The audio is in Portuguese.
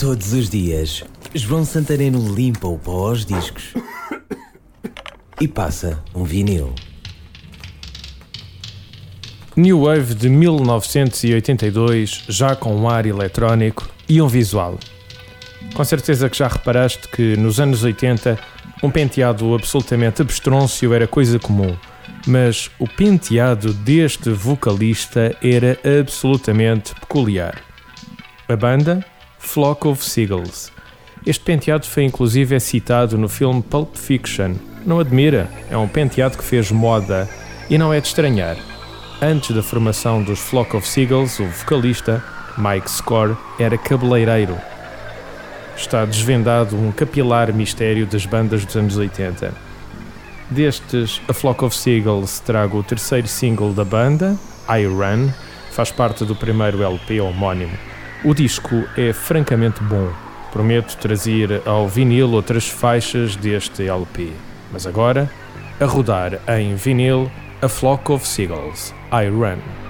Todos os dias, João Santareno limpa o pó aos discos e passa um vinil. New Wave de 1982, já com um ar eletrónico e um visual. Com certeza que já reparaste que nos anos 80 um penteado absolutamente abstrôncio era coisa comum, mas o penteado deste vocalista era absolutamente peculiar. A banda Flock of Seagulls. Este penteado foi inclusive citado no filme Pulp Fiction. Não admira, é um penteado que fez moda e não é de estranhar. Antes da formação dos Flock of Seagulls, o vocalista, Mike Score, era cabeleireiro. Está desvendado um capilar mistério das bandas dos anos 80. Destes, a Flock of Seagulls trago o terceiro single da banda, I Run, faz parte do primeiro LP homónimo. O disco é francamente bom. Prometo trazer ao vinil outras faixas deste LP. Mas agora, a rodar em vinil, A Flock of Seagulls, I Run.